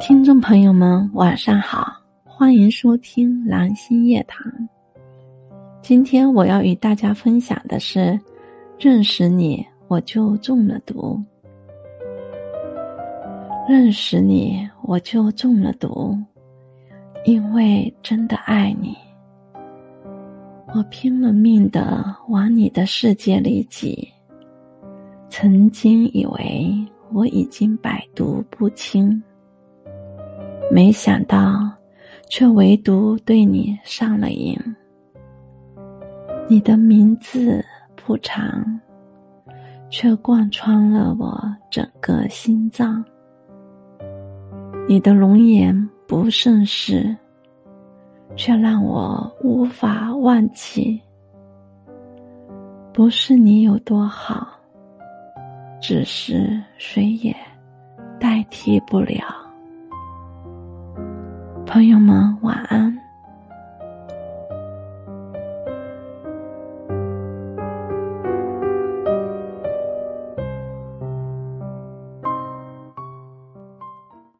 听众朋友们，晚上好，欢迎收听蓝心夜谈。今天我要与大家分享的是：认识你，我就中了毒；认识你，我就中了毒，因为真的爱你，我拼了命的往你的世界里挤。曾经以为我已经百毒不侵。没想到，却唯独对你上了瘾。你的名字不长，却贯穿了我整个心脏。你的容颜不盛世，却让我无法忘记。不是你有多好，只是谁也代替不了。朋友们，晚安。